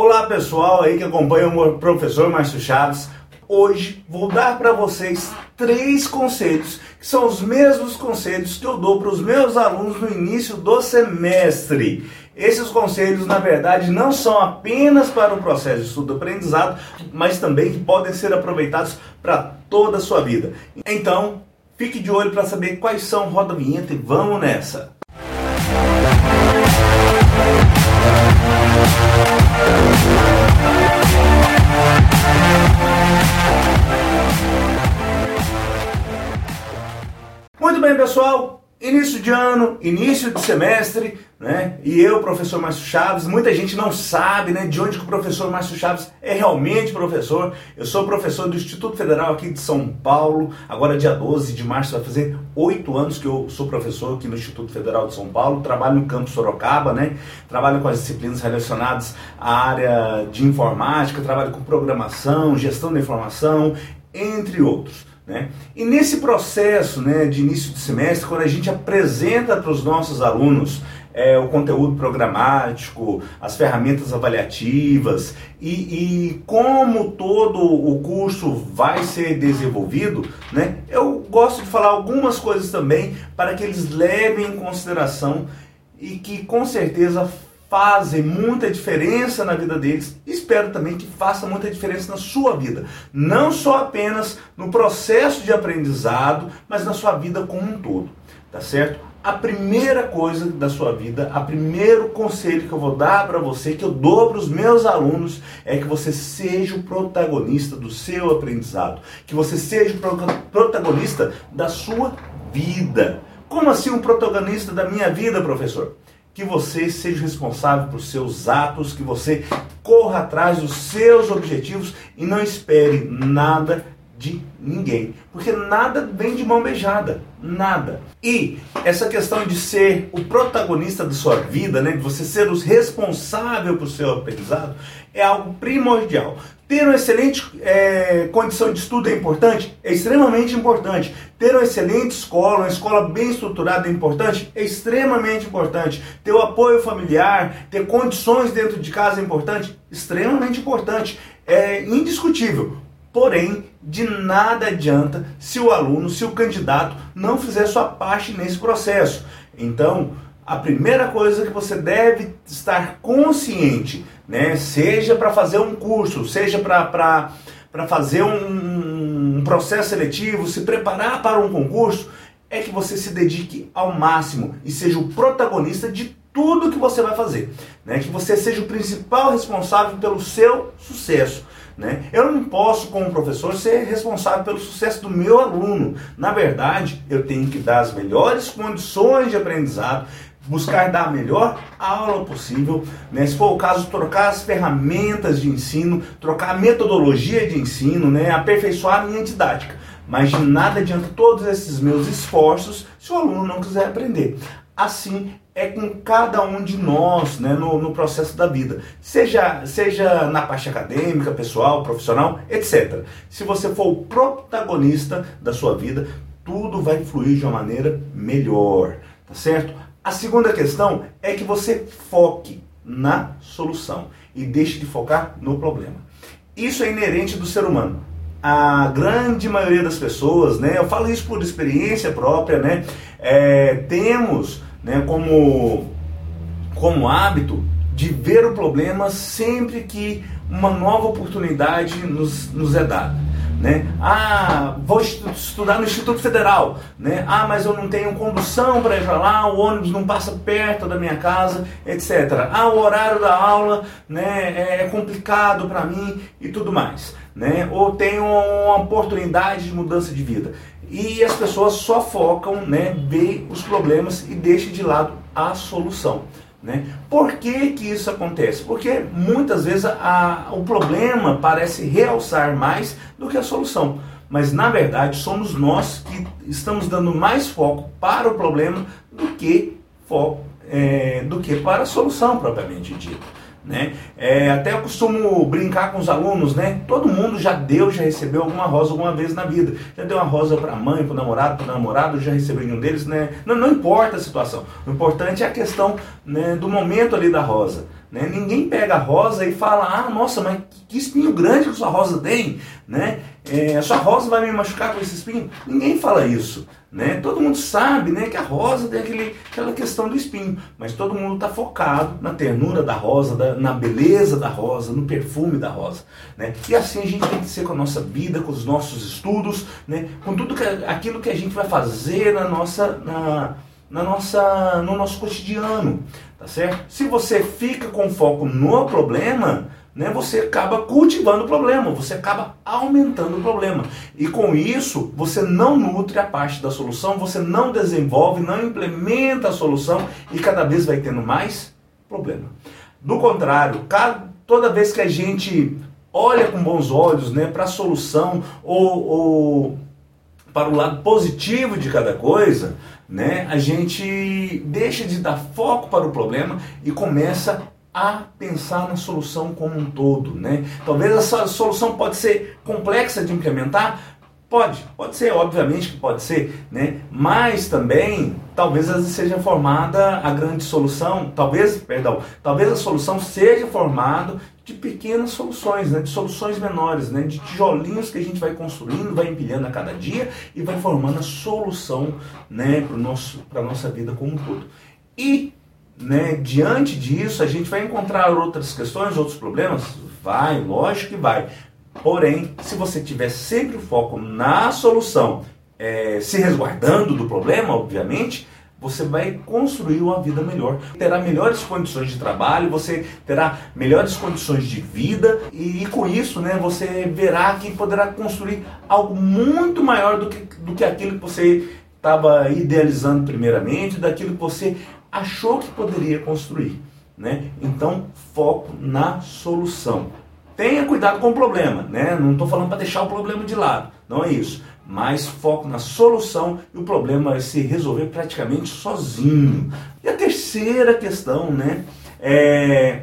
Olá pessoal aí que acompanha o professor Márcio Chaves. Hoje vou dar para vocês três conselhos, que são os mesmos conselhos que eu dou para os meus alunos no início do semestre. Esses conselhos, na verdade, não são apenas para o processo de estudo-aprendizado, mas também que podem ser aproveitados para toda a sua vida. Então, fique de olho para saber quais são roda vinheta e vamos nessa! Muito bem, pessoal. Início de ano, início de semestre, né? E eu, professor Márcio Chaves, muita gente não sabe, né, de onde que o professor Márcio Chaves é realmente professor. Eu sou professor do Instituto Federal aqui de São Paulo. Agora, dia 12 de março, vai fazer oito anos que eu sou professor aqui no Instituto Federal de São Paulo. Trabalho no campus Sorocaba, né? Trabalho com as disciplinas relacionadas à área de informática, trabalho com programação, gestão da informação, entre outros. Né? E nesse processo né, de início de semestre, quando a gente apresenta para os nossos alunos é, o conteúdo programático, as ferramentas avaliativas e, e, como todo o curso vai ser desenvolvido, né, eu gosto de falar algumas coisas também para que eles levem em consideração e que com certeza fazem muita diferença na vida deles. Espero também que faça muita diferença na sua vida, não só apenas no processo de aprendizado, mas na sua vida como um todo, tá certo? A primeira coisa da sua vida, a primeiro conselho que eu vou dar para você, que eu dou para os meus alunos, é que você seja o protagonista do seu aprendizado, que você seja o protagonista da sua vida. Como assim um protagonista da minha vida, professor? Que você seja responsável por seus atos, que você corra atrás dos seus objetivos e não espere nada de ninguém, porque nada vem de mão beijada, nada. E essa questão de ser o protagonista da sua vida, né, de você ser o responsável por seu aprendizado, é algo primordial. Ter uma excelente é, condição de estudo é importante? É extremamente importante. Ter uma excelente escola, uma escola bem estruturada é importante? É extremamente importante. Ter o apoio familiar, ter condições dentro de casa é importante? Extremamente importante. É indiscutível. Porém, de nada adianta se o aluno, se o candidato não fizer sua parte nesse processo. Então, a primeira coisa que você deve estar consciente, né, seja para fazer um curso, seja para fazer um, um processo seletivo, se preparar para um concurso, é que você se dedique ao máximo e seja o protagonista de tudo que você vai fazer, né? Que você seja o principal responsável pelo seu sucesso. Né? Eu não posso, como professor, ser responsável pelo sucesso do meu aluno. Na verdade, eu tenho que dar as melhores condições de aprendizado, buscar dar a melhor aula possível, né? se for o caso, trocar as ferramentas de ensino, trocar a metodologia de ensino, né? aperfeiçoar a minha didática. Mas de nada adianta todos esses meus esforços se o aluno não quiser aprender. Assim é com cada um de nós né, no, no, processo da vida, seja, seja na parte acadêmica, pessoal, profissional, etc. Se você for o protagonista da sua vida, tudo vai fluir de uma maneira melhor, tá certo? A segunda questão é que você foque na solução e deixe de focar no problema. Isso é inerente do ser humano. A grande maioria das pessoas, né, eu falo isso por experiência própria, né, é, temos né, como, como hábito de ver o problema sempre que uma nova oportunidade nos, nos é dada né? Ah, vou estudar no Instituto Federal, né? Ah, mas eu não tenho condução para ir para lá, o ônibus não passa perto da minha casa, etc. Ah, o horário da aula, né, é, é complicado para mim e tudo mais, né? Ou tenho uma oportunidade de mudança de vida. E as pessoas só focam, né, ver os problemas e deixam de lado a solução. Né? Por que, que isso acontece? Porque muitas vezes a, o problema parece realçar mais do que a solução. Mas na verdade somos nós que estamos dando mais foco para o problema do que, foco, é, do que para a solução propriamente dita. Né? É, até eu costumo brincar com os alunos, né? Todo mundo já deu, já recebeu alguma rosa alguma vez na vida. Já deu uma rosa para a mãe, para o namorado, para o namorado, já recebeu nenhum deles, né? Não, não importa a situação. O importante é a questão né, do momento ali da rosa. Né? Ninguém pega a rosa e fala, ah, nossa, mas que espinho grande que sua rosa tem, né? É, a sua rosa vai me machucar com esse espinho? Ninguém fala isso, né? Todo mundo sabe, né, que a rosa tem aquele, aquela questão do espinho, mas todo mundo está focado na ternura da rosa, da, na beleza da rosa, no perfume da rosa, né? E assim a gente tem que ser com a nossa vida, com os nossos estudos, né? Com tudo que, aquilo que a gente vai fazer na nossa, na, na nossa, no nosso cotidiano, tá certo? Se você fica com foco no problema, né, você acaba cultivando o problema, você acaba aumentando o problema. E com isso, você não nutre a parte da solução, você não desenvolve, não implementa a solução e cada vez vai tendo mais problema. Do contrário, cada, toda vez que a gente olha com bons olhos né, para a solução ou, ou para o lado positivo de cada coisa, né, a gente deixa de dar foco para o problema e começa a pensar na solução como um todo, né? Talvez essa solução pode ser complexa de implementar, pode, pode ser, obviamente que pode ser, né? Mas também talvez seja formada a grande solução, talvez, perdão, talvez a solução seja formada de pequenas soluções, né? De soluções menores, né? De tijolinhos que a gente vai construindo, vai empilhando a cada dia e vai formando a solução, né? Para para nossa vida como um todo. E né, diante disso, a gente vai encontrar outras questões, outros problemas? Vai, lógico que vai. Porém, se você tiver sempre o foco na solução, é, se resguardando do problema, obviamente, você vai construir uma vida melhor. Terá melhores condições de trabalho, você terá melhores condições de vida e, e com isso né, você verá que poderá construir algo muito maior do que, do que aquilo que você estava idealizando primeiramente, daquilo que você achou que poderia construir. Né? Então, foco na solução. Tenha cuidado com o problema, né? não estou falando para deixar o problema de lado, não é isso. Mas foco na solução e o problema vai se resolver praticamente sozinho. E a terceira questão, né? É,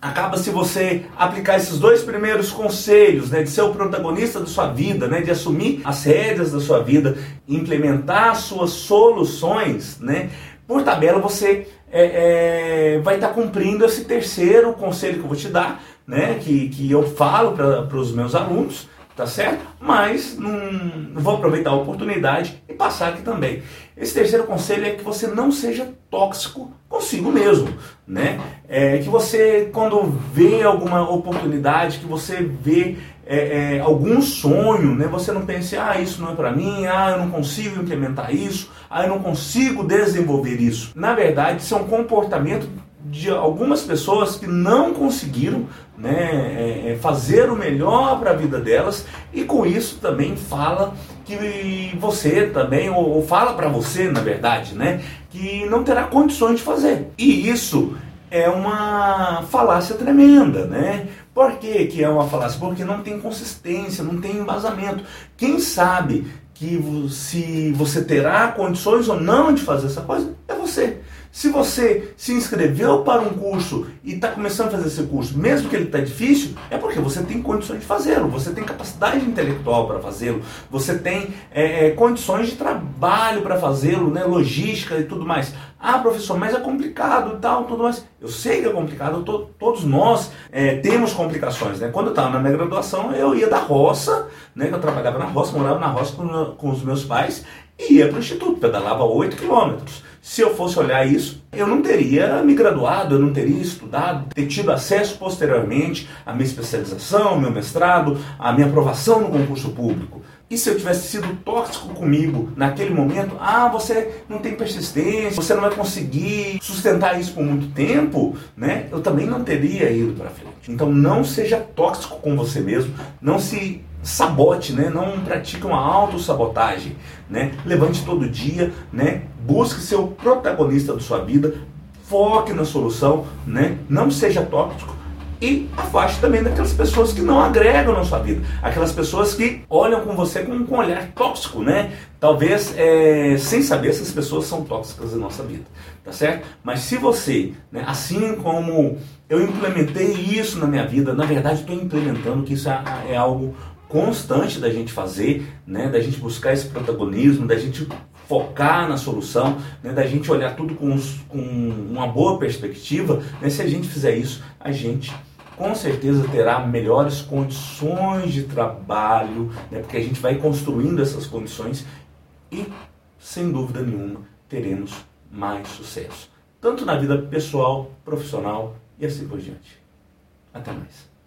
acaba se você aplicar esses dois primeiros conselhos, né, de ser o protagonista da sua vida, né, de assumir as rédeas da sua vida, implementar suas soluções, né, por tabela você é, é, vai estar tá cumprindo esse terceiro conselho que eu vou te dar, né? Que, que eu falo para os meus alunos, tá certo? Mas não, vou aproveitar a oportunidade e passar aqui também. Esse terceiro conselho é que você não seja tóxico consigo mesmo, né? É que você quando vê alguma oportunidade, que você vê é, é, algum sonho, né? Você não pense, ah, isso não é para mim, ah, eu não consigo implementar isso, ah, eu não consigo desenvolver isso. Na verdade, isso é um comportamento de algumas pessoas que não conseguiram né, é, é fazer o melhor para a vida delas e com isso também fala que você também, ou, fala para você, na verdade, né, que não terá condições de fazer. E isso é uma falácia tremenda, né? Por que, que é uma falácia? Porque não tem consistência, não tem embasamento. Quem sabe que se você terá condições ou não de fazer essa coisa é você. Se você se inscreveu para um curso e está começando a fazer esse curso, mesmo que ele está difícil, é porque você tem condições de fazê-lo, você tem capacidade intelectual para fazê-lo, você tem é, é condições de trabalho para fazê-lo, né, logística e tudo mais. Ah, professor, mas é complicado e tal, tudo mais. Eu sei que é complicado, to, todos nós é, temos complicações. Né? Quando eu estava na minha graduação, eu ia da roça, né, eu trabalhava na roça, morava na roça com, com os meus pais, e ia para o instituto, pedalava 8 quilômetros. Se eu fosse olhar isso, eu não teria me graduado, eu não teria estudado, ter tido acesso posteriormente à minha especialização, meu mestrado, à minha aprovação no concurso público. E se eu tivesse sido tóxico comigo naquele momento, ah, você não tem persistência, você não vai conseguir sustentar isso por muito tempo, né? Eu também não teria ido para frente. Então não seja tóxico com você mesmo, não se sabote, né? Não pratique uma autossabotagem, né? Levante todo dia, né? Busque ser o protagonista da sua vida, foque na solução, né? Não seja tóxico e afaste também daquelas pessoas que não agregam na sua vida, aquelas pessoas que olham com você com um olhar tóxico, né? Talvez é, sem saber se as pessoas são tóxicas na nossa vida, tá certo? Mas se você, né, assim como eu implementei isso na minha vida, na verdade estou implementando que isso é, é algo constante da gente fazer, né, da gente buscar esse protagonismo, da gente focar na solução, né, da gente olhar tudo com, com uma boa perspectiva, né, se a gente fizer isso, a gente com certeza terá melhores condições de trabalho, né, porque a gente vai construindo essas condições e, sem dúvida nenhuma, teremos mais sucesso, tanto na vida pessoal, profissional e assim por diante. Até mais.